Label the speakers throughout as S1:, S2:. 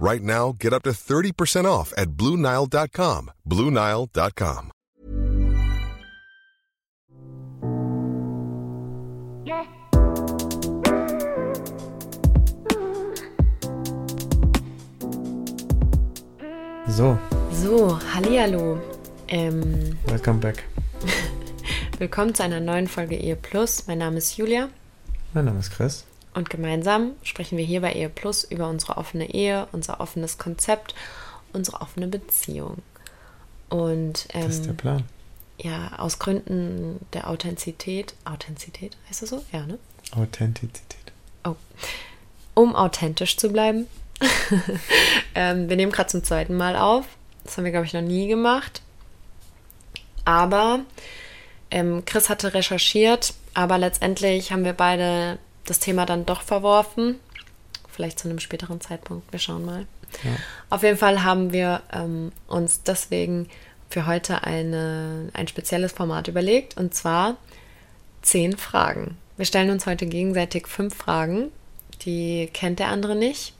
S1: Right now, get up to 30% off at BlueNile.com. BlueNile.com.
S2: So,
S3: So, hallihallo. Ähm,
S2: welcome back.
S3: willkommen zu einer neuen Folge Ehe Plus. Mein Name ist Julia
S2: Mein Name ist Chris.
S3: Und gemeinsam sprechen wir hier bei Ehe Plus über unsere offene Ehe, unser offenes Konzept, unsere offene Beziehung. Und
S2: Das ist der
S3: ähm,
S2: Plan.
S3: ja, aus Gründen der Authentizität, Authentizität heißt das so? Ja, ne?
S2: Authentizität.
S3: Oh. Um authentisch zu bleiben. ähm, wir nehmen gerade zum zweiten Mal auf. Das haben wir, glaube ich, noch nie gemacht. Aber ähm, Chris hatte recherchiert, aber letztendlich haben wir beide das Thema dann doch verworfen. Vielleicht zu einem späteren Zeitpunkt. Wir schauen mal.
S2: Ja.
S3: Auf jeden Fall haben wir ähm, uns deswegen für heute eine, ein spezielles Format überlegt. Und zwar zehn Fragen. Wir stellen uns heute gegenseitig fünf Fragen. Die kennt der andere nicht.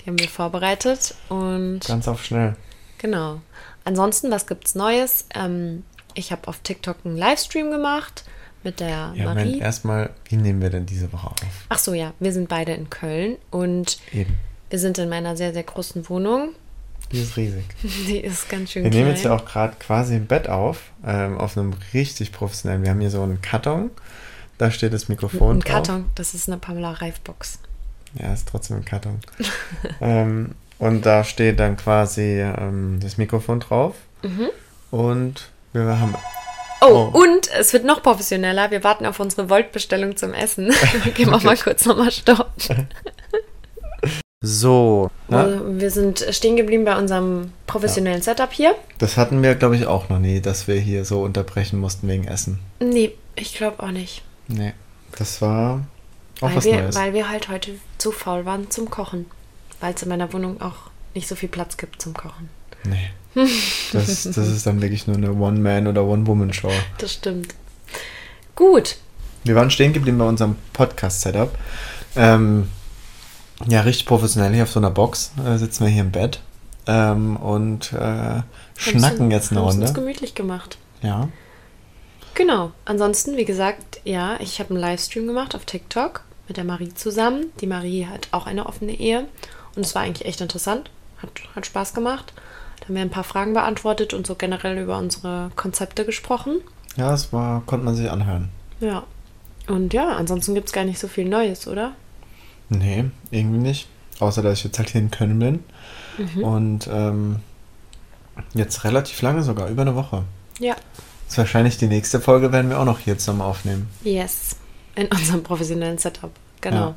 S3: Die haben wir vorbereitet. Und
S2: Ganz auf schnell.
S3: genau. Ansonsten, was gibt's Neues? Ähm, ich habe auf TikTok einen Livestream gemacht mit der
S2: Ja,
S3: Marie.
S2: Moment, erstmal, wie nehmen wir denn diese Woche auf?
S3: Ach so, ja. Wir sind beide in Köln und
S2: Eben.
S3: wir sind in meiner sehr, sehr großen Wohnung.
S2: Die ist riesig.
S3: Die ist ganz schön
S2: Wir
S3: klein.
S2: nehmen jetzt ja auch gerade quasi im Bett auf, ähm, auf einem richtig professionellen. Wir haben hier so einen Karton, da steht das Mikrofon
S3: Ein
S2: drauf.
S3: Karton, das ist eine Pamela Reif-Box.
S2: Ja, ist trotzdem ein Karton. ähm, und da steht dann quasi ähm, das Mikrofon drauf. Und wir haben.
S3: Oh,
S2: Oh.
S3: und es wird noch professioneller. Wir warten auf unsere Volt-Bestellung zum Essen. Gehen wir mal kurz nochmal stopp.
S2: So.
S3: Also, wir sind stehen geblieben bei unserem professionellen Setup hier.
S2: das hatten wir, glaube ich, auch noch nie, dass wir hier so unterbrechen mussten wegen Essen.
S3: Nee, ich glaube auch nicht.
S2: Nee. Das war auch
S3: Weil
S2: was
S3: wir,
S2: Neues.
S3: weil wir halt heute zu faul waren zum Kochen. Weil es in meiner Wohnung auch nicht so viel Platz gibt zum Kochen.
S2: Nee. Das, das ist dann wirklich nur eine One-Man- oder One-Woman-Show.
S3: Das stimmt. Gut.
S2: Wir waren stehen geblieben bei unserem Podcast-Setup. Ähm, ja, richtig professionell hier auf so einer Box. Äh, sitzen wir hier im Bett ähm, und äh, schnacken jetzt eine
S3: haben uns
S2: Runde.
S3: gemütlich gemacht.
S2: Ja.
S3: Genau. Ansonsten, wie gesagt, ja, ich habe einen Livestream gemacht auf TikTok mit der Marie zusammen. Die Marie hat auch eine offene Ehe und es war eigentlich echt interessant. Hat, hat Spaß gemacht. Da haben wir ein paar Fragen beantwortet und so generell über unsere Konzepte gesprochen.
S2: Ja, es war, konnte man sich anhören.
S3: Ja. Und ja, ansonsten gibt es gar nicht so viel Neues, oder?
S2: Nee, irgendwie nicht. Außer, dass ich jetzt halt hier in Köln bin.
S3: Mhm.
S2: Und ähm, jetzt relativ lange sogar, über eine Woche.
S3: Ja.
S2: Das ist wahrscheinlich die nächste Folge, werden wir auch noch hier zusammen aufnehmen.
S3: Yes. In unserem professionellen Setup. Genau.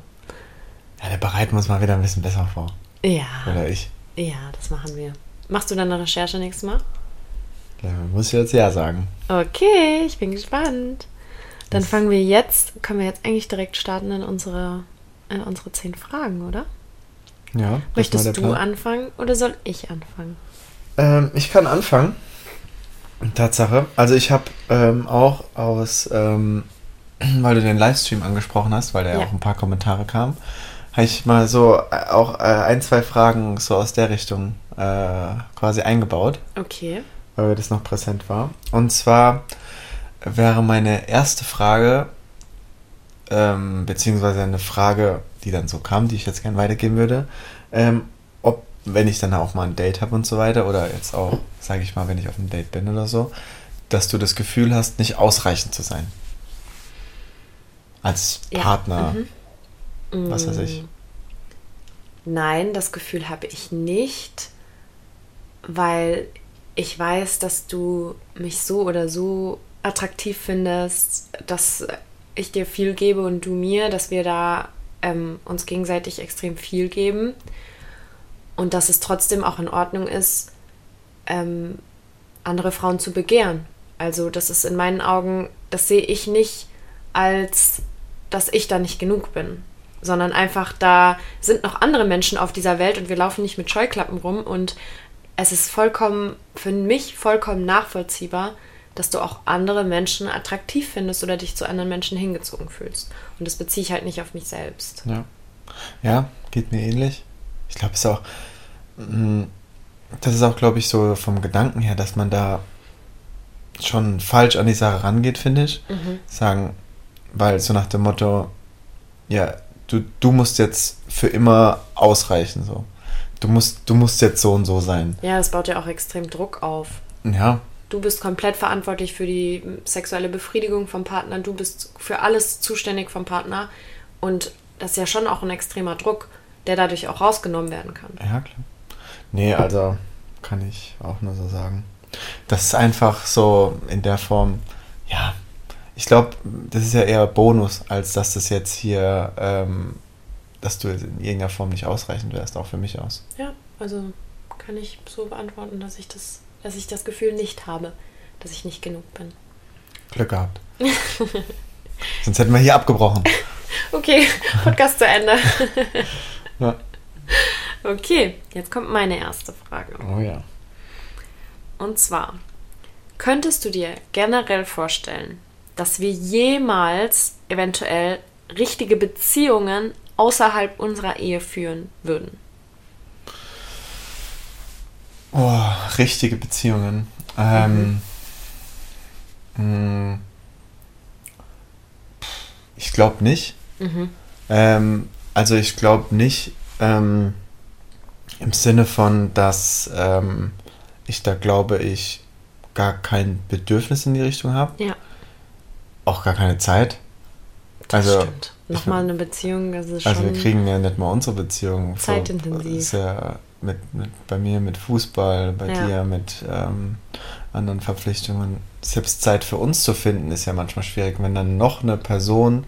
S2: Ja, der bereiten wir uns mal wieder ein bisschen besser vor.
S3: Ja.
S2: Oder ich.
S3: Ja, das machen wir. Machst du dann eine Recherche nächstes Mal?
S2: Da muss ich jetzt ja sagen.
S3: Okay, ich bin gespannt. Dann fangen wir jetzt, können wir jetzt eigentlich direkt starten in unsere, in unsere zehn Fragen, oder?
S2: Ja, das
S3: Möchtest du anfangen oder soll ich anfangen?
S2: Ähm, ich kann anfangen. Tatsache. Also ich habe ähm, auch aus, ähm, weil du den Livestream angesprochen hast, weil da ja
S3: Ja.
S2: auch ein paar Kommentare kamen, habe ich mal so äh, auch äh, ein, zwei Fragen so aus der Richtung äh, quasi eingebaut,
S3: Okay.
S2: weil mir das noch präsent war. Und zwar wäre meine erste Frage, ähm, beziehungsweise eine Frage, die dann so kam, die ich jetzt gerne weitergeben würde, ähm, ob, wenn ich dann auch mal ein Date habe und so weiter, oder jetzt auch, sage ich mal, wenn ich auf einem Date bin oder so, dass du das Gefühl hast, nicht ausreichend zu sein. Als
S3: Ja,
S2: Partner,
S3: mhm.
S2: was weiß ich.
S3: Nein, das Gefühl habe ich nicht, weil ich weiß, dass du mich so oder so attraktiv findest, dass ich dir viel gebe und du mir, dass wir da ähm, uns gegenseitig extrem viel geben und dass es trotzdem auch in Ordnung ist, ähm, andere Frauen zu begehren. Also das ist in meinen Augen, das sehe ich nicht als, dass ich da nicht genug bin, sondern einfach da sind noch andere Menschen auf dieser Welt und wir laufen nicht mit Scheuklappen rum und es ist vollkommen, für mich vollkommen nachvollziehbar, dass du auch andere Menschen attraktiv findest oder dich zu anderen Menschen hingezogen fühlst. Und das beziehe ich halt nicht auf mich selbst.
S2: Ja. Ja, geht mir ähnlich. Ich glaube, es ist auch, mm, das ist auch, glaube ich, so vom Gedanken her, dass man da schon falsch an die Sache rangeht, finde ich.
S3: Mhm.
S2: Sagen, weil so nach dem Motto, ja, du, du musst jetzt für immer ausreichen, so. Du musst, du musst jetzt so und so sein.
S3: Ja, das baut ja auch extrem Druck auf.
S2: Ja,
S3: Du bist komplett verantwortlich für die sexuelle Befriedigung vom Partner. Du bist für alles zuständig vom Partner. Und das ist ja schon auch ein extremer Druck, der dadurch auch rausgenommen werden kann.
S2: Ja, klar. Nee, also kann ich auch nur so sagen. Das ist einfach so in der Form, ja, ich glaube, das ist ja eher Bonus, als dass das jetzt hier, ähm, dass du in irgendeiner Form nicht ausreichend wärst, auch für mich aus.
S3: Ja, also kann ich so beantworten, dass ich das, dass ich das Gefühl nicht habe, dass ich nicht genug bin.
S2: Glück gehabt. Sonst hätten wir hier abgebrochen.
S3: Okay, Podcast zu Ende.
S2: Ja.
S3: Okay, jetzt kommt meine erste Frage.
S2: Oh ja.
S3: Und zwar, könntest du dir generell vorstellen, dass wir jemals eventuell richtige Beziehungen außerhalb unserer Ehe führen würden?
S2: Oh, richtige Beziehungen. Ähm, mh, ich glaube nicht. Ähm, also ich glaube nicht ähm, im Sinne von, dass ähm, ich da glaube ich gar kein Bedürfnis in die Richtung habe,
S3: Ja,
S2: auch gar keine Zeit.
S3: das
S2: Also,
S3: stimmt. Nochmal eine Beziehung, das ist
S2: Also wir kriegen ja nicht mal unsere Beziehung.
S3: Zeitintensiv.
S2: Ist ja mit, mit, bei mir mit Fußball, bei
S3: Ja.
S2: dir mit ähm, anderen Verpflichtungen. Selbst Zeit für uns zu finden ist ja manchmal schwierig, wenn dann noch eine Person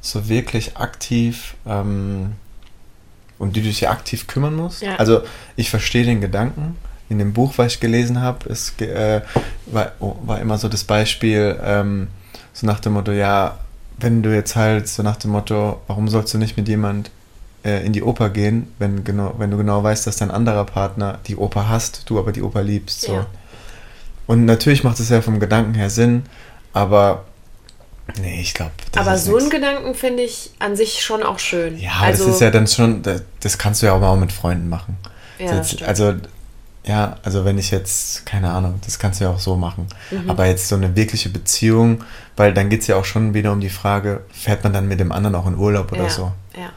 S2: so wirklich aktiv ähm, um die du dich ja aktiv kümmern musst.
S3: Ja.
S2: Also ich verstehe den Gedanken. In dem Buch, was ich gelesen habe, ist, äh, war, oh, war immer so das Beispiel, ähm, so nach dem Motto, ja, wenn du jetzt halt so nach dem Motto, warum sollst du nicht mit jemand äh, in die Oper gehen, wenn, genau, wenn du genau weißt, dass dein anderer Partner die Oper hasst, du aber die Oper liebst. So.
S3: Ja.
S2: Und natürlich macht es ja vom Gedanken her Sinn, aber nee, ich glaube.
S3: Aber so einen Gedanken finde ich an sich schon auch schön.
S2: Ja,
S3: also,
S2: das ist ja dann schon, das, das kannst du ja auch mal mit Freunden machen.
S3: Ja, stimmt.
S2: also, ja, also wenn ich jetzt, keine Ahnung, das kannst du ja auch so machen.
S3: Mhm.
S2: Aber jetzt so eine wirkliche Beziehung, weil dann geht es ja auch schon wieder um die Frage, fährt man dann mit dem anderen auch in Urlaub oder
S3: ja,
S2: so?
S3: Ja.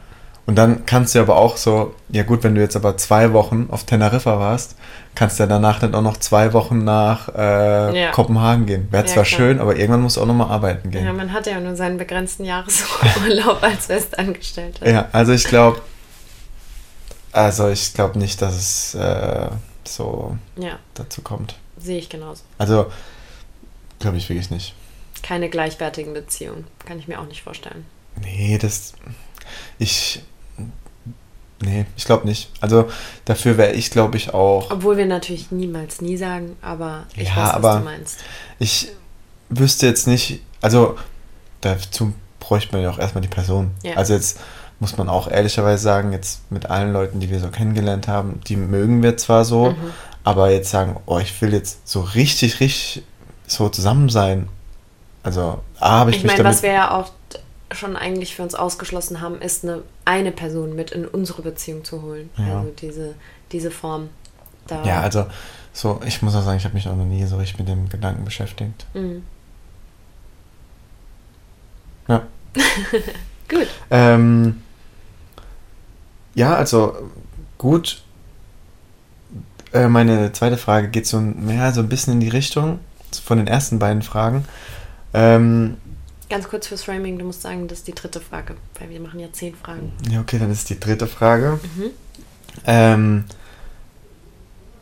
S2: Und dann kannst du aber auch so, ja gut, wenn du jetzt aber zwei Wochen auf Teneriffa warst, kannst du ja danach dann auch noch zwei Wochen nach äh,
S3: Ja.
S2: Kopenhagen gehen. Wäre
S3: Ja,
S2: zwar
S3: klar.
S2: schön, aber irgendwann musst du auch nochmal arbeiten gehen.
S3: ja, man hat ja nur seinen begrenzten Jahresurlaub als Festangestellter.
S2: Ja, also ich glaube, also ich glaube nicht, dass es äh, so
S3: ja,
S2: dazu kommt.
S3: sehe ich genauso.
S2: Also glaube ich wirklich nicht.
S3: Keine gleichwertigen Beziehungen. Kann ich mir auch nicht vorstellen.
S2: Nee, das ich nee, ich glaube nicht. Also dafür wäre ich glaube ich auch
S3: Obwohl wir natürlich niemals nie sagen, aber ich
S2: Ja,
S3: weiß, was
S2: aber-
S3: du meinst.
S2: ich wüsste jetzt nicht, also dazu bräuchte man ja auch erstmal die Person.
S3: Ja.
S2: Also jetzt muss man auch ehrlicherweise sagen, jetzt mit allen Leuten, die wir so kennengelernt haben, die mögen wir zwar so,
S3: Mhm.
S2: aber jetzt sagen, oh, ich will jetzt so richtig, richtig so zusammen sein. Also, A, habe ich,
S3: Ich
S2: mich
S3: meine,
S2: damit.
S3: was wir ja auch schon eigentlich für uns ausgeschlossen haben, ist eine, eine Person mit in unsere Beziehung zu holen.
S2: Ja.
S3: Also diese, diese Form. Da,
S2: ja, also, so, ich muss auch sagen, ich habe mich auch noch nie so richtig mit dem Gedanken beschäftigt.
S3: Mhm.
S2: Ja.
S3: Gut.
S2: Ähm, ja, also gut. Äh, meine zweite Frage geht so mehr so ein bisschen in die Richtung von den ersten beiden Fragen. Ähm,
S3: Ganz kurz fürs Framing, du musst sagen, das ist die dritte Frage, weil wir machen ja zehn Fragen.
S2: ja, okay, dann ist die dritte Frage.
S3: Mhm.
S2: Ähm,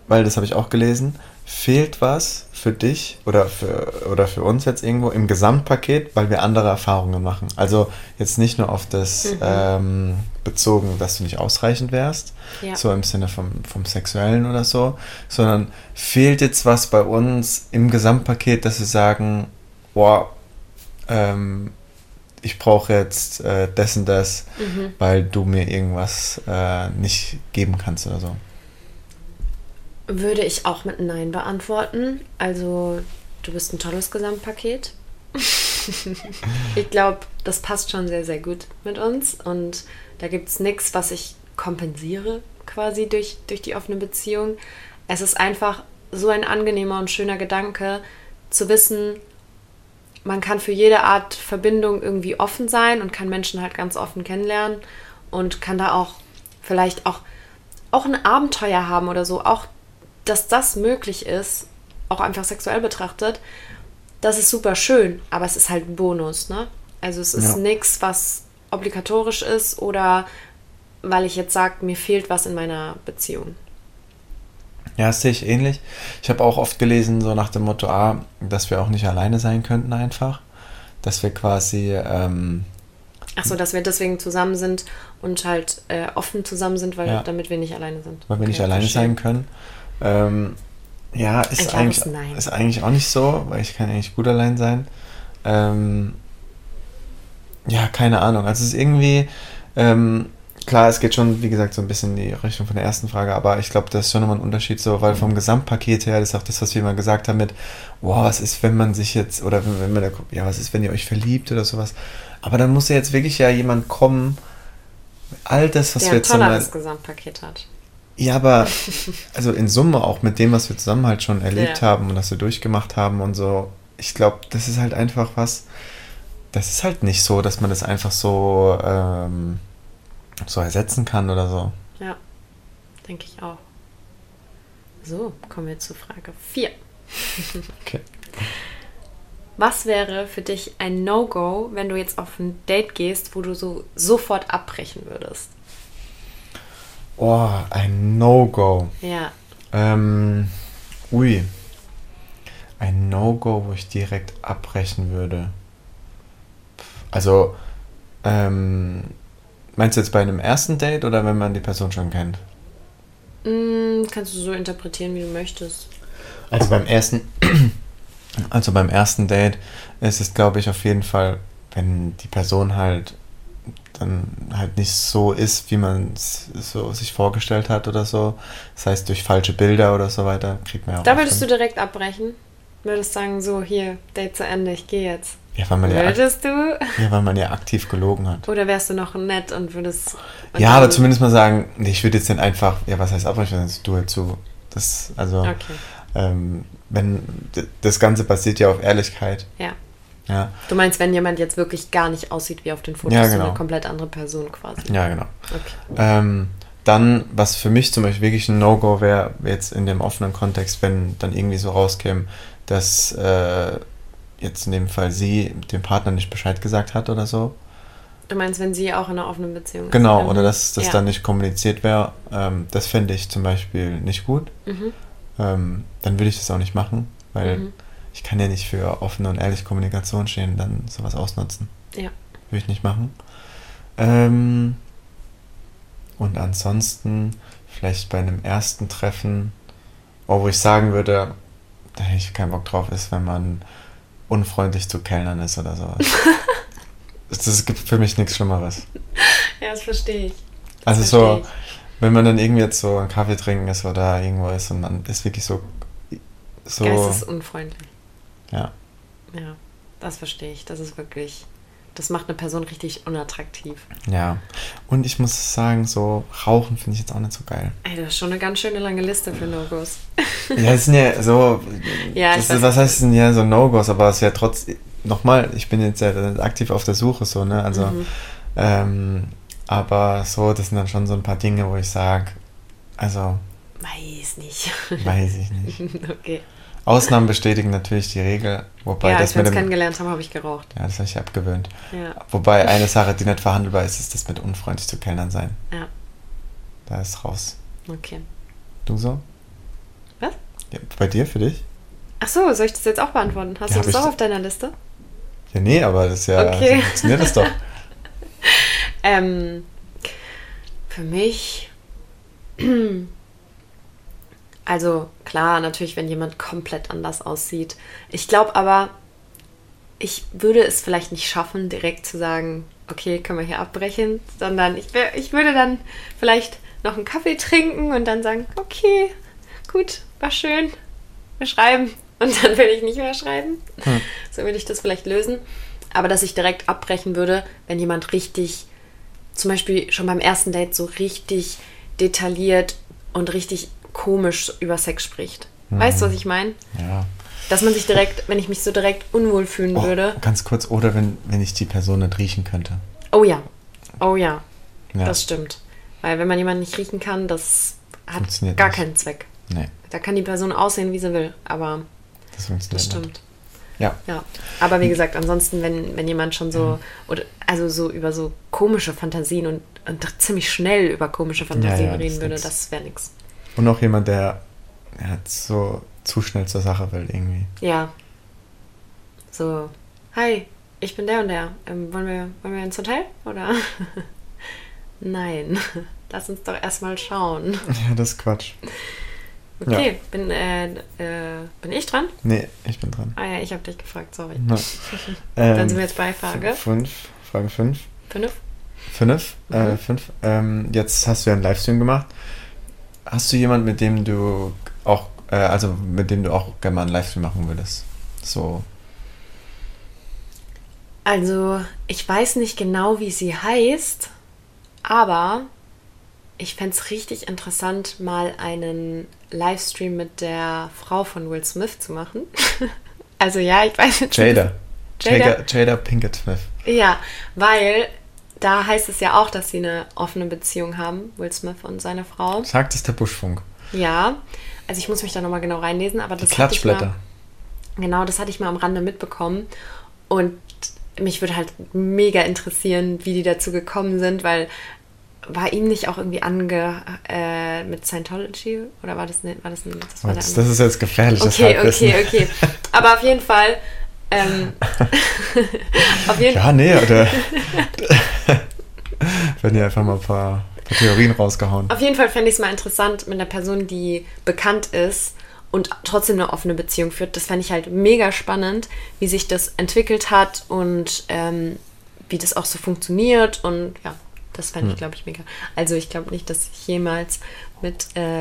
S2: weil das habe ich auch gelesen. Fehlt was für dich oder für, oder für uns jetzt irgendwo im Gesamtpaket, weil wir andere Erfahrungen machen. Also jetzt nicht nur auf das
S3: Mhm.
S2: ähm, bezogen, dass du nicht ausreichend wärst,
S3: Ja.
S2: so im Sinne vom, vom Sexuellen oder so, sondern fehlt jetzt was bei uns im Gesamtpaket, dass wir sagen, boah, ähm, ich brauche jetzt äh, das und das,
S3: Mhm.
S2: weil du mir irgendwas äh, nicht geben kannst oder so.
S3: Würde ich auch mit Nein beantworten. Also, du bist ein tolles Gesamtpaket. ich glaube, das passt schon sehr, sehr gut mit uns. Und da gibt es nichts, was ich kompensiere quasi durch, durch die offene Beziehung. Es ist einfach so ein angenehmer und schöner Gedanke zu wissen, man kann für jede Art Verbindung irgendwie offen sein und kann Menschen halt ganz offen kennenlernen und kann da auch vielleicht auch, auch ein Abenteuer haben oder so. Auch, dass das möglich ist, auch einfach sexuell betrachtet, das ist super schön, aber es ist halt ein Bonus, ne? Also es ist
S2: Ja.
S3: nichts, was obligatorisch ist oder weil ich jetzt sage, mir fehlt was in meiner Beziehung.
S2: Ja, das sehe ich ähnlich. Ich habe auch oft gelesen, so nach dem Motto, ah, dass wir auch nicht alleine sein könnten einfach. Dass wir quasi, ähm,
S3: Ach so, dass wir deswegen zusammen sind und halt äh, offen zusammen sind, weil
S2: Ja.
S3: damit wir nicht alleine sind.
S2: weil wir nicht
S3: Okay,
S2: alleine
S3: verstehe.
S2: sein können. Ähm, ja, ist
S3: Ein
S2: eigentlich, ist eigentlich auch nicht so, weil ich kann eigentlich gut allein sein. Ähm, ja, keine Ahnung. Also es ist irgendwie, ähm, klar, es geht schon, wie gesagt, so ein bisschen in die Richtung von der ersten Frage, aber ich glaube, das ist schon nochmal ein Unterschied so, weil vom Gesamtpaket her, das ist auch das, was wir immer gesagt haben mit, wow, was ist, wenn man sich jetzt, oder wenn, wenn man da, guckt, ja, was ist, wenn ihr euch verliebt oder sowas. Aber dann muss ja jetzt wirklich ja jemand kommen, all das, was
S3: Der
S2: wir
S3: ein
S2: jetzt nochmal
S3: tolleres Gesamtpaket hat.
S2: Ja, aber also in Summe auch mit dem, was wir zusammen halt schon erlebt
S3: Ja.
S2: haben und was wir durchgemacht haben und so, ich glaube, das ist halt einfach was, das ist halt nicht so, dass man das einfach so, ähm, so ersetzen kann oder so.
S3: Ja, denke ich auch. So, kommen wir zu Frage 4.
S2: Okay.
S3: Was wäre für dich ein No-Go, wenn du jetzt auf ein Date gehst, wo du so sofort abbrechen würdest?
S2: Oh, ein No-Go.
S3: Ja,
S2: Ähm, ui. Ein No-Go, wo ich direkt abbrechen würde. Also, ähm, meinst du jetzt bei einem ersten Date oder wenn man die Person schon kennt?
S3: mm, kannst du so interpretieren, wie du möchtest.
S2: Also beim ersten, also beim ersten Date ist es, glaube ich, auf jeden Fall, wenn die Person halt dann halt nicht so ist, wie man es so sich vorgestellt hat oder so. Das heißt, durch falsche Bilder oder so weiter kriegt man ja auch.
S3: Da würdest du direkt abbrechen? Würdest sagen, so, hier, Date zu Ende, ich gehe jetzt.
S2: ja, weil man ja,
S3: Würdest du?
S2: ja, weil man ja aktiv gelogen hat.
S3: Oder wärst du noch nett und würdest. und
S2: Ja, aber zumindest mal sagen, nee, ich würde jetzt dann einfach, ja, was heißt abbrechen, das du halt zu. Das, also,
S3: Okay,
S2: ähm, wenn, das Ganze basiert ja auf Ehrlichkeit.
S3: ja.
S2: Ja,
S3: Du meinst, wenn jemand jetzt wirklich gar nicht aussieht wie auf den Fotos,
S2: Ja, genau.
S3: eine komplett andere Person quasi.
S2: ja, genau.
S3: Okay.
S2: Ähm, dann, was für mich zum Beispiel wirklich ein No-Go wäre, jetzt in dem offenen Kontext, wenn dann irgendwie so rauskäme, dass äh, jetzt in dem Fall sie dem Partner nicht Bescheid gesagt hat oder so.
S3: Du meinst, wenn sie auch in einer offenen Beziehung ist?
S2: Genau,
S3: Ähm,
S2: oder dass das
S3: ja.
S2: dann nicht kommuniziert wäre, ähm, das fände ich zum Beispiel nicht gut.
S3: Mhm.
S2: Ähm, dann würde ich das auch nicht machen, weil
S3: Mhm.
S2: Ich kann ja nicht für offene und ehrliche Kommunikation stehen und dann sowas ausnutzen.
S3: Ja.
S2: Würde ich nicht machen. Ähm, und ansonsten vielleicht bei einem ersten Treffen, oh, wo ich sagen würde, da hätte ich keinen Bock drauf, ist, wenn man unfreundlich zu Kellnern ist oder sowas. Es gibt für mich nichts Schlimmeres.
S3: Ja, das verstehe ich.
S2: Also
S3: verstehe
S2: so,
S3: ich.
S2: wenn man dann irgendwie jetzt so einen Kaffee trinken ist oder irgendwo ist und man ist wirklich so, so,
S3: Geistesunfreundlich.
S2: Ja,
S3: Ja, das verstehe ich. Das ist wirklich. Das macht eine Person richtig unattraktiv.
S2: ja. Und ich muss sagen, so Rauchen finde ich jetzt auch nicht so geil.
S3: Ey, das ist schon eine ganz schöne lange Liste für No-Gos.
S2: Ja, es sind ja so,
S3: Ja,
S2: das, was heißt denn ja so No-Gos, aber es ist ja trotzdem, nochmal, ich bin jetzt ja aktiv auf der Suche so, ne, also,
S3: Mhm.
S2: ähm, aber so, das sind dann schon so ein paar Dinge, wo ich sage, also,
S3: Weiß nicht.
S2: weiß ich nicht.
S3: okay.
S2: Ausnahmen bestätigen natürlich die Regel, wobei
S3: ja,
S2: das
S3: als wir
S2: mit
S3: uns kennengelernt haben, habe ich geraucht.
S2: ja, das habe ich abgewöhnt.
S3: Ja,
S2: Wobei eine Sache, die nicht verhandelbar ist, ist das mit unfreundlich zu Kellnern sein.
S3: ja,
S2: Da ist raus.
S3: okay.
S2: Du so?
S3: Was?
S2: Ja, bei dir, für dich?
S3: Ach so, soll ich das jetzt auch beantworten? Hast
S2: Ja,
S3: du das auch auf deiner Liste?
S2: Ja, nee, aber das ist ja.
S3: Okay.
S2: So funktioniert das doch.
S3: Ähm, für mich. Also klar, natürlich, wenn jemand komplett anders aussieht. Ich glaube aber, ich würde es vielleicht nicht schaffen, direkt zu sagen, okay, können wir hier abbrechen, sondern ich, wär, ich würde dann vielleicht noch einen Kaffee trinken und dann sagen, okay, gut, war schön, wir schreiben. Und dann will ich nicht mehr schreiben. So würde ich das vielleicht lösen. Aber dass ich direkt abbrechen würde, wenn jemand richtig, zum Beispiel schon beim ersten Date so richtig detailliert und richtig komisch über Sex spricht. Weißt du, was ich meine?
S2: Ja.
S3: Dass man sich direkt, wenn ich mich so direkt unwohl fühlen
S2: Oh,
S3: würde.
S2: ganz kurz, oder wenn, wenn ich die Person nicht riechen könnte.
S3: Oh ja. Oh ja.
S2: Ja.
S3: Das stimmt. Weil wenn man jemanden nicht riechen kann, das hat gar
S2: nicht.
S3: keinen Zweck.
S2: Nee,
S3: Da kann die Person aussehen, wie sie will. Aber
S2: das
S3: das
S2: nicht.
S3: stimmt.
S2: Ja.
S3: Ja, aber wie gesagt, ansonsten, wenn, wenn jemand schon so, oder also so über so komische Fantasien und, und ziemlich schnell über komische Fantasien
S2: ja, das
S3: reden würde, das wäre nix.
S2: Und auch jemand, der ja, so zu schnell zur Sache will, irgendwie.
S3: Ja. So, hi, ich bin der und der. Ähm, wollen, wir, wollen wir ins Hotel? Oder? Nein, lass uns doch erstmal schauen.
S2: Ja, das ist Quatsch.
S3: Okay, bin, äh, äh, bin ich dran?
S2: Nee, ich bin dran.
S3: Ah ja, ich habe dich gefragt, sorry.
S2: Ja.
S3: Dann
S2: Ähm,
S3: sind wir jetzt bei Frage
S2: Fünf, Frage fünf.
S3: 5.
S2: Fünf? Äh,
S3: Mhm.
S2: fünf. Ähm, jetzt hast du ja einen Livestream gemacht. Hast du jemanden, mit dem du auch, äh, also mit dem du auch gerne mal einen Livestream machen würdest? So.
S3: Also, ich weiß nicht genau, wie sie heißt, aber ich fände es richtig interessant, mal einen Livestream mit der Frau von Will Smith zu machen. also ja, ich weiß jetzt
S2: Jada.
S3: Jada?
S2: Jada, Jada Pinkett Smith.
S3: Ja, weil da heißt es ja auch, dass sie eine offene Beziehung haben, Will Smith und seine Frau.
S2: Sagt es der Buschfunk.
S3: Ja, also ich muss mich da nochmal genau reinlesen, aber
S2: Die
S3: das hatte ich mal,
S2: Klatschblätter.
S3: Genau, das hatte ich mal am Rande mitbekommen. Und mich würde halt mega interessieren, wie die dazu gekommen sind, weil war ihm nicht auch irgendwie ange äh, mit Scientology oder war das ne, war das, ein- das war
S2: Das, das ist jetzt gefährliches
S3: Okay, okay, okay. Aber auf jeden Fall ähm, auf jeden
S2: Ja, nee, oder. Werden hier einfach mal ein paar, paar Theorien rausgehauen.
S3: Auf jeden Fall fände ich es mal interessant mit einer Person, die bekannt ist und trotzdem eine offene Beziehung führt. Das fände ich halt mega spannend, wie sich das entwickelt hat und ähm, wie das auch so funktioniert. Und ja, das fände ich, glaube ich, mega. Also ich glaube nicht, dass ich jemals mit äh,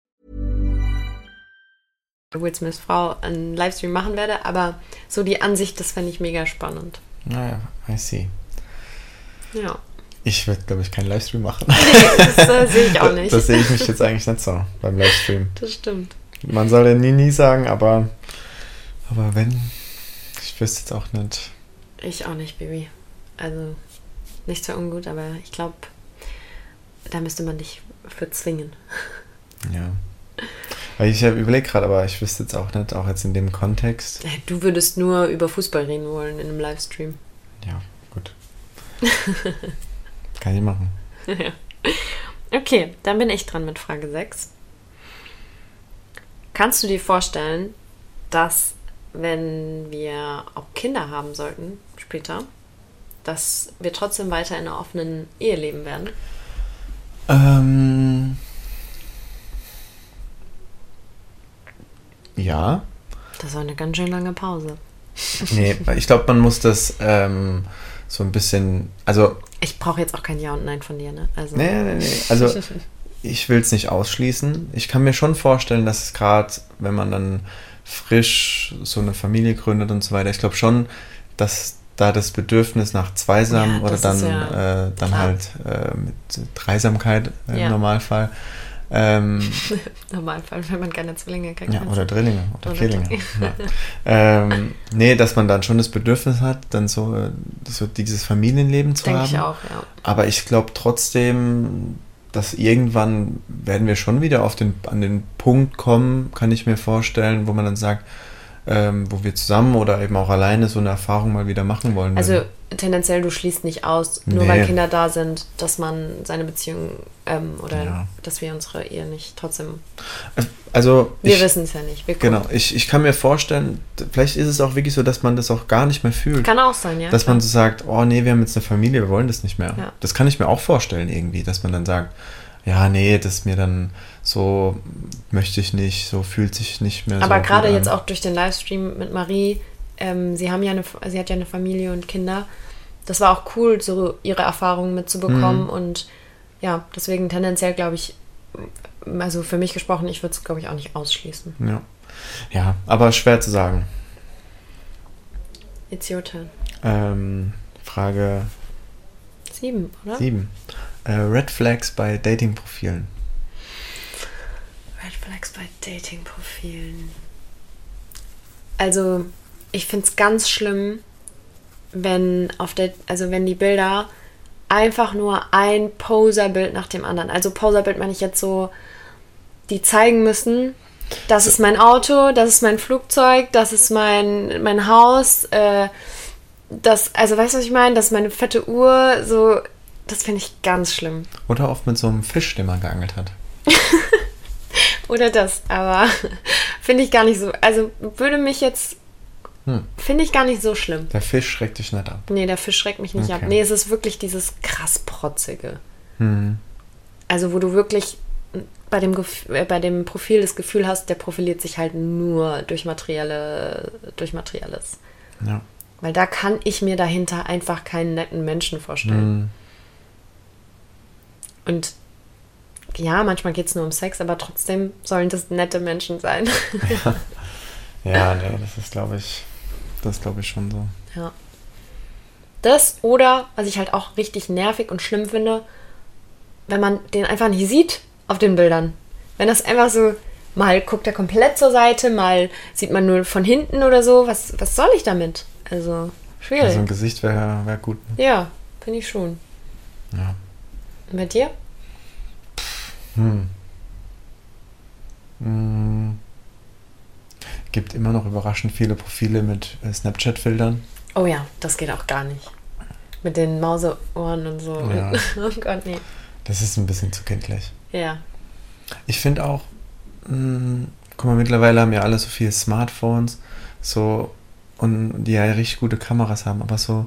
S3: Will Smiths Frau einen Livestream machen werde. Aber so die Ansicht, das fände ich mega spannend.
S2: Naja, I see.
S3: Ja.
S2: Ich werde, glaube ich, keinen Livestream machen.
S3: Das äh, sehe ich auch nicht.
S2: Das sehe ich mich jetzt eigentlich nicht so beim Livestream.
S3: Das stimmt.
S2: Man soll ja nie, nie sagen, aber, aber wenn, ich wüsste jetzt auch nicht.
S3: Ich auch nicht, Baby. Also nicht so ungut, aber ich glaube, da müsste man dich für zwingen.
S2: Ja. Weil ich habe überlegt gerade, aber ich wüsste jetzt auch nicht, auch jetzt in dem Kontext.
S3: Äh, Du würdest nur über Fußball reden wollen in einem Livestream.
S2: Ja, gut. Kann ich machen.
S3: Okay, dann bin ich dran mit Frage 6. Kannst du dir vorstellen, dass wenn wir auch Kinder haben sollten später, dass wir trotzdem weiter in einer offenen Ehe leben werden?
S2: Ähm. Ja.
S3: Das war eine ganz schön lange Pause.
S2: Nee, ich glaube, man muss das ähm, so ein bisschen. Also,
S3: Ich brauche jetzt auch kein Ja und Nein von dir, ne? Also,
S2: nee, nee, nee. Also, ich will es nicht ausschließen. Ich kann mir schon vorstellen, dass es gerade, wenn man dann frisch so eine Familie gründet und so weiter, ich glaube schon, dass da das Bedürfnis nach Zweisam
S3: Ja,
S2: oder dann,
S3: ja
S2: äh, dann
S3: klar.
S2: halt äh, mit Dreisamkeit äh,
S3: Ja.
S2: im Normalfall Ähm,
S3: Normalfall, wenn man keine Zwillinge kriegt.
S2: ja, oder Drillinge oder
S3: Oder. Drillinge.
S2: Ja. ähm, nee, dass man dann schon das Bedürfnis hat, dann so, so dieses Familienleben zu
S3: Denke
S2: haben.
S3: ich auch, ja.
S2: Aber ich glaube trotzdem, dass irgendwann werden wir schon wieder auf den, an den Punkt kommen, kann ich mir vorstellen, wo man dann sagt, ähm, wo wir zusammen oder eben auch alleine so eine Erfahrung mal wieder machen wollen.
S3: Also
S2: würden.
S3: tendenziell, du schließt nicht aus, nur
S2: Nee.
S3: weil Kinder da sind, dass man seine Beziehung ähm, oder
S2: Ja.
S3: dass wir unsere Ehe nicht trotzdem.
S2: also
S3: Wir wissen es ja nicht. Wir.
S2: Genau, ich, ich kann mir vorstellen, vielleicht ist es auch wirklich so, dass man das auch gar nicht mehr fühlt.
S3: Kann auch sein, ja.
S2: dass
S3: klar.
S2: man so sagt, oh nee, wir haben jetzt eine Familie, wir wollen das nicht mehr.
S3: Ja.
S2: Das kann ich mir auch vorstellen irgendwie, dass man dann sagt, ja, nee, das ist mir dann so, möchte ich nicht, so fühlt sich nicht mehr
S3: Aber
S2: so
S3: gerade jetzt auch durch den Livestream mit Marie, ähm, sie haben ja eine, sie hat ja eine Familie und Kinder. Das war auch cool, so ihre Erfahrungen mitzubekommen
S2: Mhm.
S3: und ja, deswegen tendenziell glaube ich, also für mich gesprochen, ich würde es glaube ich auch nicht ausschließen.
S2: Ja. ja, aber schwer zu sagen.
S3: It's your turn.
S2: Ähm, Frage
S3: Sieben, oder?
S2: 7. Äh, Red Flags bei Dating-Profilen.
S3: Red Flags bei Dating-Profilen. Also, ich finde es ganz schlimm, wenn auf der, also wenn die Bilder einfach nur ein Poserbild nach dem anderen. Also Poserbild meine ich jetzt so, die zeigen müssen, das ist mein Auto, das ist mein Flugzeug, das ist mein, mein Haus, äh, das, also weißt du, was ich meine? Das ist meine fette Uhr, so, das finde ich ganz schlimm.
S2: Oder oft mit so einem Fisch, den man geangelt hat.
S3: Oder das, aber finde ich gar nicht so. Also würde mich jetzt.
S2: Hm.
S3: Finde ich gar nicht so schlimm.
S2: Der Fisch schreckt dich nicht ab.
S3: Nee, der Fisch schreckt mich nicht ab.
S2: Okay.
S3: Nee, es ist wirklich dieses krass Protzige.
S2: Hm.
S3: Also, wo du wirklich bei dem, äh, bei dem Profil das Gefühl hast, der profiliert sich halt nur durch materielle, durch Materielles.
S2: Ja.
S3: Weil da kann ich mir dahinter einfach keinen netten Menschen vorstellen.
S2: Hm.
S3: Und ja, manchmal geht es nur um Sex, aber trotzdem sollen das nette Menschen sein.
S2: Ja, nee, das ist, glaube ich, das glaube ich, schon so.
S3: Ja. Das oder, was ich halt auch richtig nervig und schlimm finde, wenn man den einfach nicht sieht auf den Bildern. Wenn das einfach so, mal guckt er komplett zur Seite, mal sieht man nur von hinten oder so. Was, was soll ich damit? Also, schwierig.
S2: Also ein Gesicht wäre wär gut. ne?
S3: ja, finde ich schon.
S2: Ja.
S3: Und bei dir?
S2: Hm. Hm. Gibt immer noch überraschend viele Profile mit äh, Snapchat-Filtern.
S3: Oh ja, das geht auch gar nicht. Mit den Mauseohren und so.
S2: Ja.
S3: Oh Gott, nee.
S2: Das ist ein bisschen zu kindlich.
S3: Ja.
S2: Ich finde auch, mh, guck mal, mittlerweile haben ja alle so viele Smartphones, so, und die ja richtig gute Kameras haben, aber so,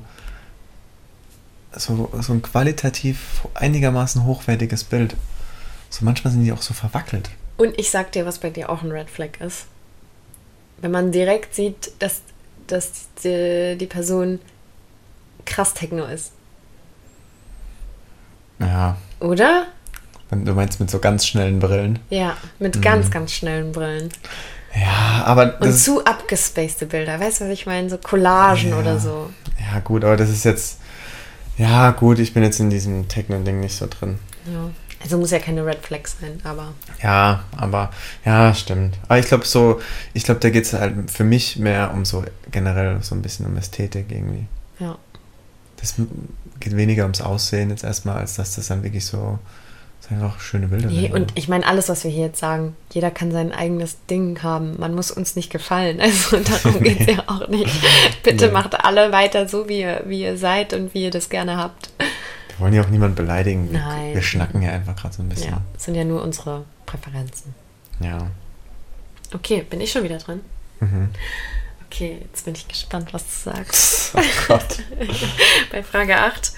S2: so, so ein qualitativ einigermaßen hochwertiges Bild. So manchmal sind die auch so verwackelt.
S3: Und ich sag dir, was bei dir auch ein Red Flag ist. Wenn man direkt sieht, dass, dass die, die Person krass Techno ist.
S2: Ja,
S3: Oder?
S2: wenn du meinst mit so ganz schnellen Brillen.
S3: Ja, mit ganz, ganz schnellen Brillen.
S2: Ja, aber
S3: Und zu abgespacede Bilder. Weißt du, was ich meine? So Collagen
S2: Ja.
S3: oder so.
S2: ja gut, aber das ist jetzt, ja gut, ich bin jetzt in diesem Techno-Ding nicht so drin.
S3: Ja. Also muss ja keine Red Flag sein, aber
S2: Ja, aber ja, stimmt. Aber ich glaube so, ich glaube, da geht es halt für mich mehr um so generell so ein bisschen um Ästhetik irgendwie.
S3: ja.
S2: Das geht weniger ums Aussehen jetzt erstmal, als dass das dann wirklich so, so einfach schöne Bilder
S3: Nee,
S2: sind.
S3: und ich meine, alles, was wir hier jetzt sagen, jeder kann sein eigenes Ding haben. Man muss uns nicht gefallen. Also darum geht es ja auch nicht. Bitte
S2: Nee.
S3: macht alle weiter so, wie ihr, wie ihr seid und wie ihr das gerne habt.
S2: Wir wollen ja auch niemanden beleidigen. Wir,
S3: Nein.
S2: wir schnacken ja einfach gerade so ein bisschen.
S3: Ja, das sind ja nur unsere Präferenzen.
S2: Ja.
S3: Okay, bin ich schon wieder dran?
S2: Mhm.
S3: Okay, jetzt bin ich gespannt, was du sagst.
S2: Oh Gott.
S3: Bei Frage 8.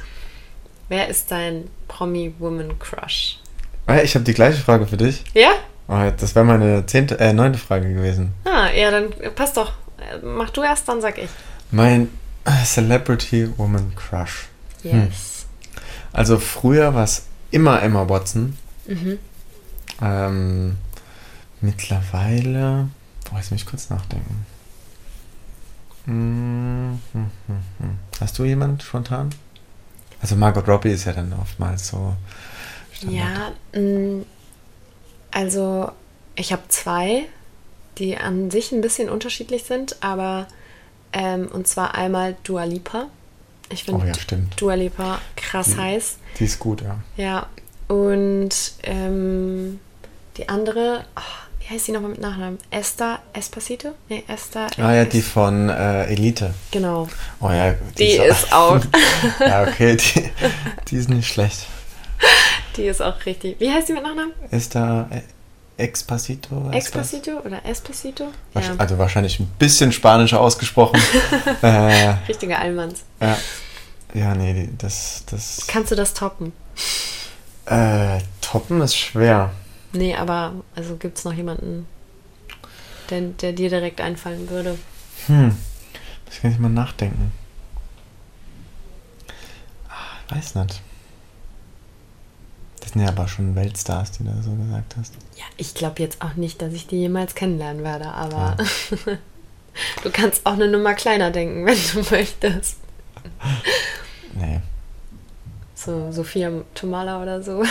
S3: Wer ist dein Promi-Woman-Crush?
S2: Ah, Ich habe die gleiche Frage für dich.
S3: Ja?
S2: Oh, das wäre meine zehnte, äh, neunte Frage gewesen.
S3: Ah, ja, dann passt doch. Äh, Mach du erst, dann sag ich.
S2: Mein äh, Celebrity Woman Crush.
S3: Yes.
S2: Also früher war es immer Emma Watson.
S3: Mhm.
S2: Ähm, mittlerweile. Boah, jetzt muss ich kurz nachdenken. Hm, hm, hm, hm. Hast du jemand spontan? Also Margot Robbie ist ja dann oftmals so. Standard.
S3: Ja, mh, Also, ich habe zwei, die an sich ein bisschen unterschiedlich sind, aber ähm, und zwar einmal Dua Lipa. Ich finde
S2: Oh ja, stimmt.
S3: Dua Lipa krass heiß.
S2: Die ist gut, ja.
S3: Ja. Und ähm, die andere, oh, wie heißt die nochmal mit Nachnamen? Esther Espacito? Nee, Esther.
S2: Ah ja, die von äh, Elite.
S3: Genau.
S2: Oh ja,
S3: Die ist auch.
S2: ja, okay, die, die ist nicht schlecht.
S3: Die ist auch richtig. Wie heißt die mit Nachnamen?
S2: Da äh, Expacito?
S3: Expacito oder Espacito? Ja.
S2: Also wahrscheinlich ein bisschen spanischer ausgesprochen. äh,
S3: Richtiger Allmanns.
S2: ja. ja, nee, das, das
S3: Kannst du das toppen?
S2: äh, toppen ist schwer.
S3: Nee, aber also gibt es noch jemanden, der, der dir direkt einfallen würde?
S2: Hm, das kann ich mal nachdenken. Ich weiß nicht. Das sind ja aber schon Weltstars, die du so gesagt hast.
S3: Ja, ich glaube jetzt auch nicht, dass ich die jemals kennenlernen werde, aber du kannst auch eine Nummer kleiner denken, wenn du möchtest.
S2: Nee,
S3: So Sophia Tomala oder so.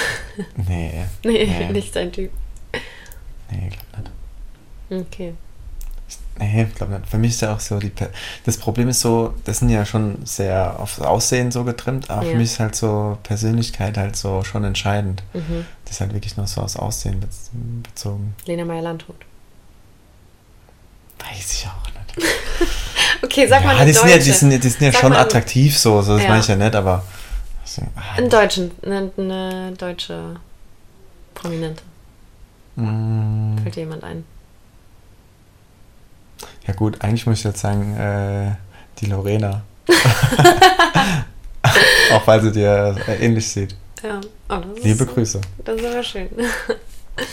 S2: nee.
S3: nee,
S2: nee,
S3: nicht dein Typ.
S2: Nee, ich glaube nicht.
S3: Okay.
S2: Nee, ich glaube nicht. Für mich ist ja auch so die. Per das Problem ist so, das sind ja schon sehr aufs Aussehen so getrimmt, aber
S3: Ja.
S2: für mich ist halt so Persönlichkeit halt so schon entscheidend.
S3: Mhm.
S2: Das ist halt wirklich nur so aufs Aussehen bez bezogen.
S3: Lena Meyer-Landrut.
S2: Weiß ich auch nicht.
S3: Okay, sag
S2: ja,
S3: mal eine
S2: die sind ja,
S3: Deutsche.
S2: die sind, ja- die sind ja
S3: Sag
S2: schon
S3: mal
S2: attraktiv so, so das
S3: Ja.
S2: meine ich ja nicht, aber. so, ah,
S3: Einen Deutschen, eine, eine deutsche Prominente.
S2: mm,
S3: Fällt dir jemand ein?
S2: Ja, gut, eigentlich muss ich jetzt sagen, äh, die Lorena. auch weil sie dir äh, ähnlich sieht.
S3: Ja. Oh, das
S2: Liebe
S3: ist,
S2: Grüße.
S3: Das ist aber schön.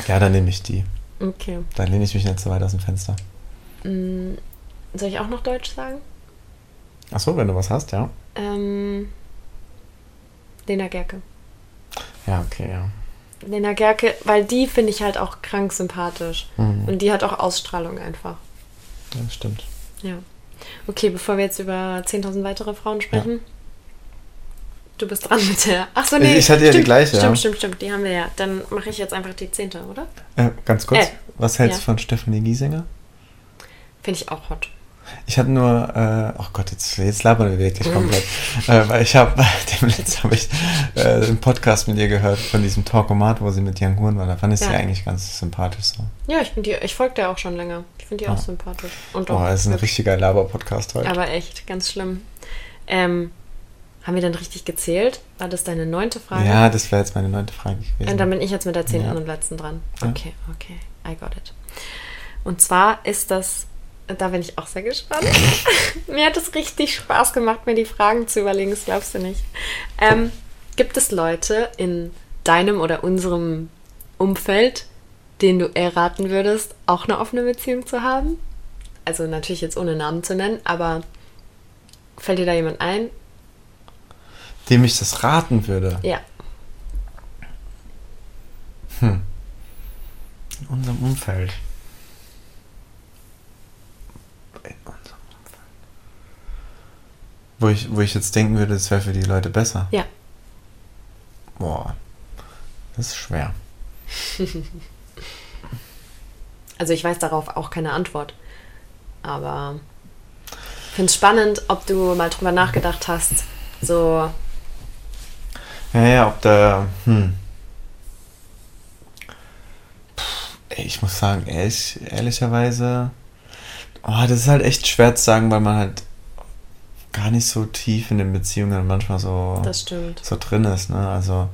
S2: Ja, dann nehme ich die.
S3: Okay.
S2: Dann lehne ich mich nicht so weit aus dem Fenster.
S3: Mm, Soll ich auch noch Deutsch sagen?
S2: Ach so, wenn du was hast, ja.
S3: Ähm, Lena Gerke.
S2: Ja, okay, ja.
S3: Lena Gerke, weil die finde ich halt auch krank sympathisch.
S2: Mhm.
S3: Und die hat auch Ausstrahlung einfach.
S2: Ja, stimmt.
S3: Ja. Okay, bevor wir jetzt über 10.000 weitere Frauen sprechen. Du bist dran mit der. Achso, nee.
S2: Ich hatte ja die
S3: stimmt,
S2: gleiche,
S3: Stimmt,
S2: ja.
S3: stimmt, stimmt. Die haben wir ja. Dann mache ich jetzt einfach die zehnte, oder?
S2: Äh, ganz kurz,
S3: Äh,
S2: was hältst du
S3: ja.
S2: von Stefanie Giesinger?
S3: Finde ich auch hot.
S2: Ich hatte nur, äh, oh Gott, jetzt, jetzt labern wir wirklich komplett. äh, weil ich habe, demnächst habe ich äh, einen Podcast mit ihr gehört von diesem Talkomat, wo sie mit Young Huren war. Da fand ich sie
S3: Ja.
S2: eigentlich ganz sympathisch so.
S3: Ja, ich, die- ich folge der auch schon länger. Ich finde die auch
S2: Ja.
S3: sympathisch. Und
S2: Oh,
S3: auch
S2: das ist ein richtiger Laber-Podcast heute.
S3: Aber echt, ganz schlimm. Ähm, haben wir dann richtig gezählt? War das deine neunte Frage?
S2: ja, das wäre jetzt meine neunte Frage gewesen.
S3: Und dann bin ich jetzt mit der zehnten
S2: Ja.
S3: und letzten dran.
S2: Ja.
S3: Okay, okay, I got it. Und zwar ist das, da bin ich auch sehr gespannt. mir hat es richtig Spaß gemacht, mir die Fragen zu überlegen, das glaubst du nicht. Ähm, gibt es Leute in deinem oder unserem Umfeld, denen du erraten würdest, auch eine offene Beziehung zu haben? Also natürlich jetzt ohne Namen zu nennen, aber fällt dir da jemand ein?
S2: Dem ich das raten würde.
S3: Ja.
S2: In unserem Umfeld. In unserem Umfeld. Wo ich, wo ich jetzt denken würde, das wäre für die Leute besser.
S3: Ja.
S2: Boah. Das ist schwer.
S3: Also ich weiß darauf auch keine Antwort. Aber ich finde es spannend, ob du mal drüber nachgedacht hast. So,
S2: Ja, ja, ob da. Hm. Puh, ich muss sagen, ehrlich, ehrlicherweise. Oh, das ist halt echt schwer zu sagen, weil man halt gar nicht so tief in den Beziehungen manchmal so. so drin ist, ne? Also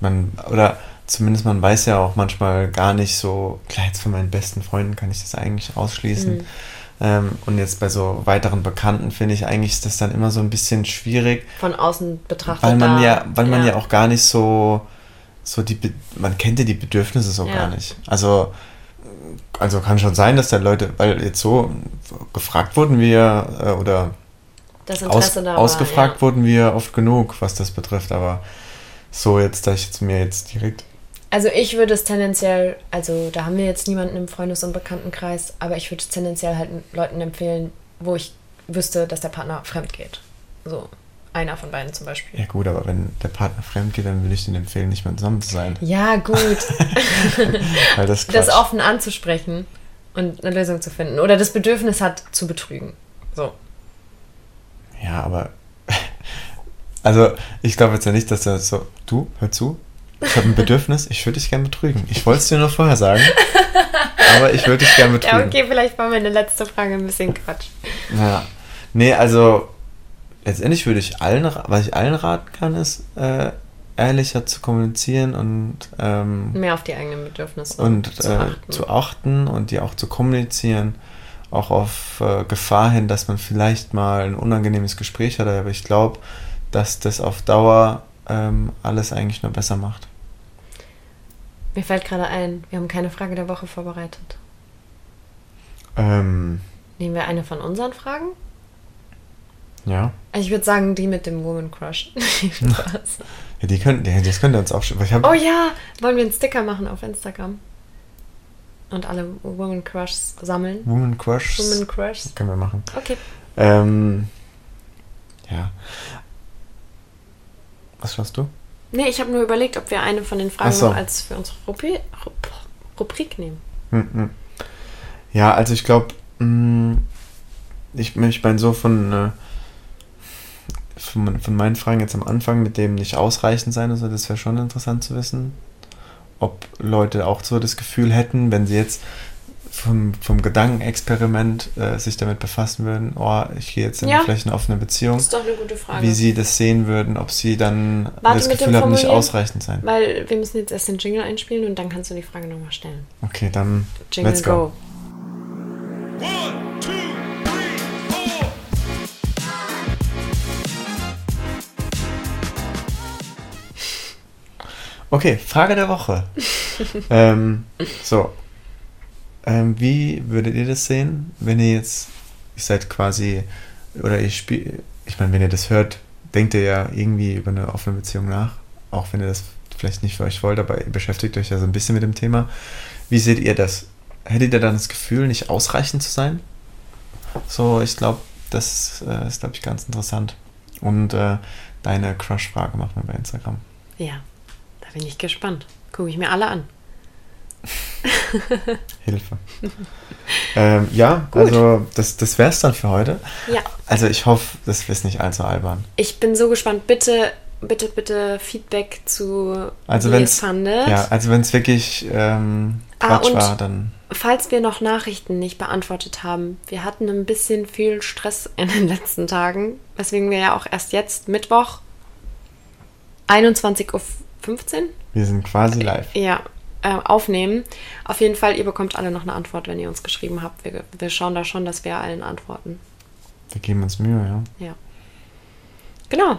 S2: man, oder zumindest man weiß ja auch manchmal gar nicht so, klar, jetzt von meinen besten Freunden kann ich das eigentlich ausschließen.
S3: Mhm.
S2: Ähm, und jetzt bei so weiteren Bekannten finde ich eigentlich ist das dann immer so ein bisschen schwierig,
S3: Von außen betrachtet.
S2: weil man
S3: da,
S2: ja, weil man ja auch gar nicht so, so die, man kennt ja die Bedürfnisse so
S3: Ja.
S2: gar nicht. Also, also kann schon sein, dass da Leute, weil jetzt so gefragt wurden wir äh, oder
S3: das
S2: aus,
S3: Interesse da war,
S2: ausgefragt
S3: ja.
S2: wurden wir oft genug, was das betrifft, aber so jetzt, dass ich jetzt mir jetzt direkt.
S3: Also ich würde es tendenziell, also da haben wir jetzt niemanden im Freundes- und Bekanntenkreis, aber ich würde es tendenziell halt Leuten empfehlen, wo ich wüsste, dass der Partner fremd geht. So. Einer von beiden zum Beispiel.
S2: Ja gut, aber wenn der Partner fremd geht, dann würde ich den empfehlen, nicht mehr zusammen zu sein.
S3: Ja, gut.
S2: Weil das,
S3: das offen anzusprechen und eine Lösung zu finden. Oder das Bedürfnis hat, zu betrügen. So.
S2: Ja, aber. Also, ich glaube jetzt ja nicht, dass er so. Du, hör zu. Ich habe ein Bedürfnis, ich würde dich gerne betrügen. Ich wollte es dir nur vorher sagen. aber ich würde dich gerne betrügen.
S3: Ja, okay, vielleicht war meine letzte Frage ein bisschen Quatsch.
S2: Ja. Nee, also letztendlich würde ich allen, was ich allen raten kann, ist äh, ehrlicher zu kommunizieren und, ähm,
S3: Mehr auf die eigenen Bedürfnisse
S2: und
S3: zu
S2: äh,
S3: achten.
S2: zu achten und die auch zu kommunizieren. Auch auf äh, Gefahr hin, dass man vielleicht mal ein unangenehmes Gespräch hat, aber ich glaube, dass das auf Dauer ähm, alles eigentlich nur besser macht.
S3: Mir fällt gerade ein, wir haben keine Frage der Woche vorbereitet.
S2: Ähm,
S3: Nehmen wir eine von unseren Fragen?
S2: ja.
S3: Also ich würde sagen, die mit dem Woman Crush.
S2: Ja, die können, ja, das könnt ihr uns auch schon.
S3: Oh ja, wollen wir einen Sticker machen auf Instagram? Und alle Woman Crushs sammeln?
S2: Woman Crush.
S3: Woman Crushs?
S2: Können wir machen.
S3: Okay.
S2: Ähm, ja. Was schaust du?
S3: Nee, ich habe nur überlegt, ob wir eine von den Fragen
S2: so.
S3: noch als für unsere Rubri Rub Rubrik nehmen.
S2: Hm, hm. Ja, also ich glaube, ich, ich meine so von, äh, von, von meinen Fragen jetzt am Anfang mit dem nicht ausreichend sein, also das wäre schon interessant zu wissen, ob Leute auch so das Gefühl hätten, wenn sie jetzt vom, vom Gedankenexperiment äh, sich damit befassen würden, oh, ich gehe jetzt in
S3: Ja.
S2: vielleicht eine offene Beziehung,
S3: Das ist doch eine gute Frage.
S2: wie sie das sehen würden, ob sie dann
S3: Warte
S2: das Gefühl haben, nicht ausreichend sein.
S3: Weil wir müssen jetzt erst den Jingle einspielen und dann kannst du die Frage nochmal stellen.
S2: Okay, dann
S3: Jingle
S2: let's go.
S3: go.
S4: One, two,
S2: Okay, Frage der Woche. ähm, so. Ähm, wie würdet ihr das sehen, wenn ihr jetzt, ihr seid quasi, oder ihr spielt, ich meine, wenn ihr das hört, denkt ihr ja irgendwie über eine offene Beziehung nach, auch wenn ihr das vielleicht nicht für euch wollt, aber ihr beschäftigt euch ja so ein bisschen mit dem Thema. Wie seht ihr das? Hättet ihr dann das Gefühl, nicht ausreichend zu sein? So, ich glaube, das äh, ist, glaube ich, ganz interessant. Und äh, deine Crush-Frage machen wir bei Instagram.
S3: Ja, da bin ich gespannt. Gucke ich mir alle an.
S2: Hilfe. ähm, ja, also das, das wäre es dann für heute.
S3: Ja,
S2: Also ich hoffe, das ist nicht allzu albern.
S3: ich bin so gespannt. Bitte, bitte, bitte Feedback zu
S2: Also
S3: wie ihr es fandet.
S2: ja, also wenn es wirklich ähm,
S3: Ah,
S2: Quatsch
S3: und-
S2: war, dann
S3: Falls wir noch Nachrichten nicht beantwortet haben, wir hatten ein bisschen viel Stress in den letzten Tagen, weswegen wir ja auch erst jetzt, Mittwoch, 21.15 Uhr,
S2: wir sind quasi live.
S3: ja, äh, aufnehmen. Auf jeden Fall, ihr bekommt alle noch eine Antwort, wenn ihr uns geschrieben habt. Wir, wir schauen da schon, dass wir allen antworten.
S2: Wir geben uns Mühe, ja.
S3: Ja. Genau.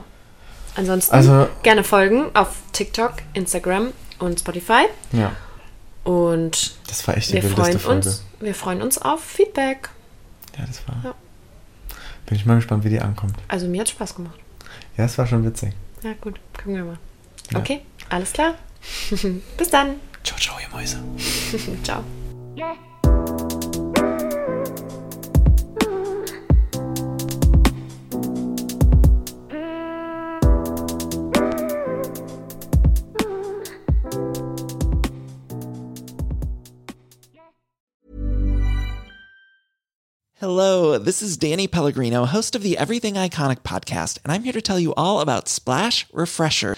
S3: Ansonsten
S2: Also-
S3: gerne folgen auf TikTok, Instagram und Spotify.
S2: Ja,
S3: Und
S2: das war echt die
S3: wir freuen
S2: Folge.
S3: uns, wir freuen uns auf Feedback.
S2: Ja, das war.
S3: Ja.
S2: Bin ich mal gespannt, wie die ankommt.
S3: Also mir hat Spaß gemacht.
S2: Ja, es war schon witzig.
S3: Ja, gut, gucken wir mal.
S2: Ja.
S3: Okay, alles klar. Bis dann.
S2: Ciao, ciao, ihr Mäuse.
S3: Ciao.
S5: Hello, this is Danny Pellegrino, host of the Everything Iconic podcast, and I'm here to tell you all about Splash Refresher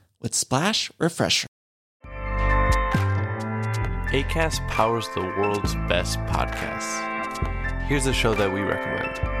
S5: with Splash Refresher.
S6: ACAST powers the world's best podcasts. Here's a show that we recommend.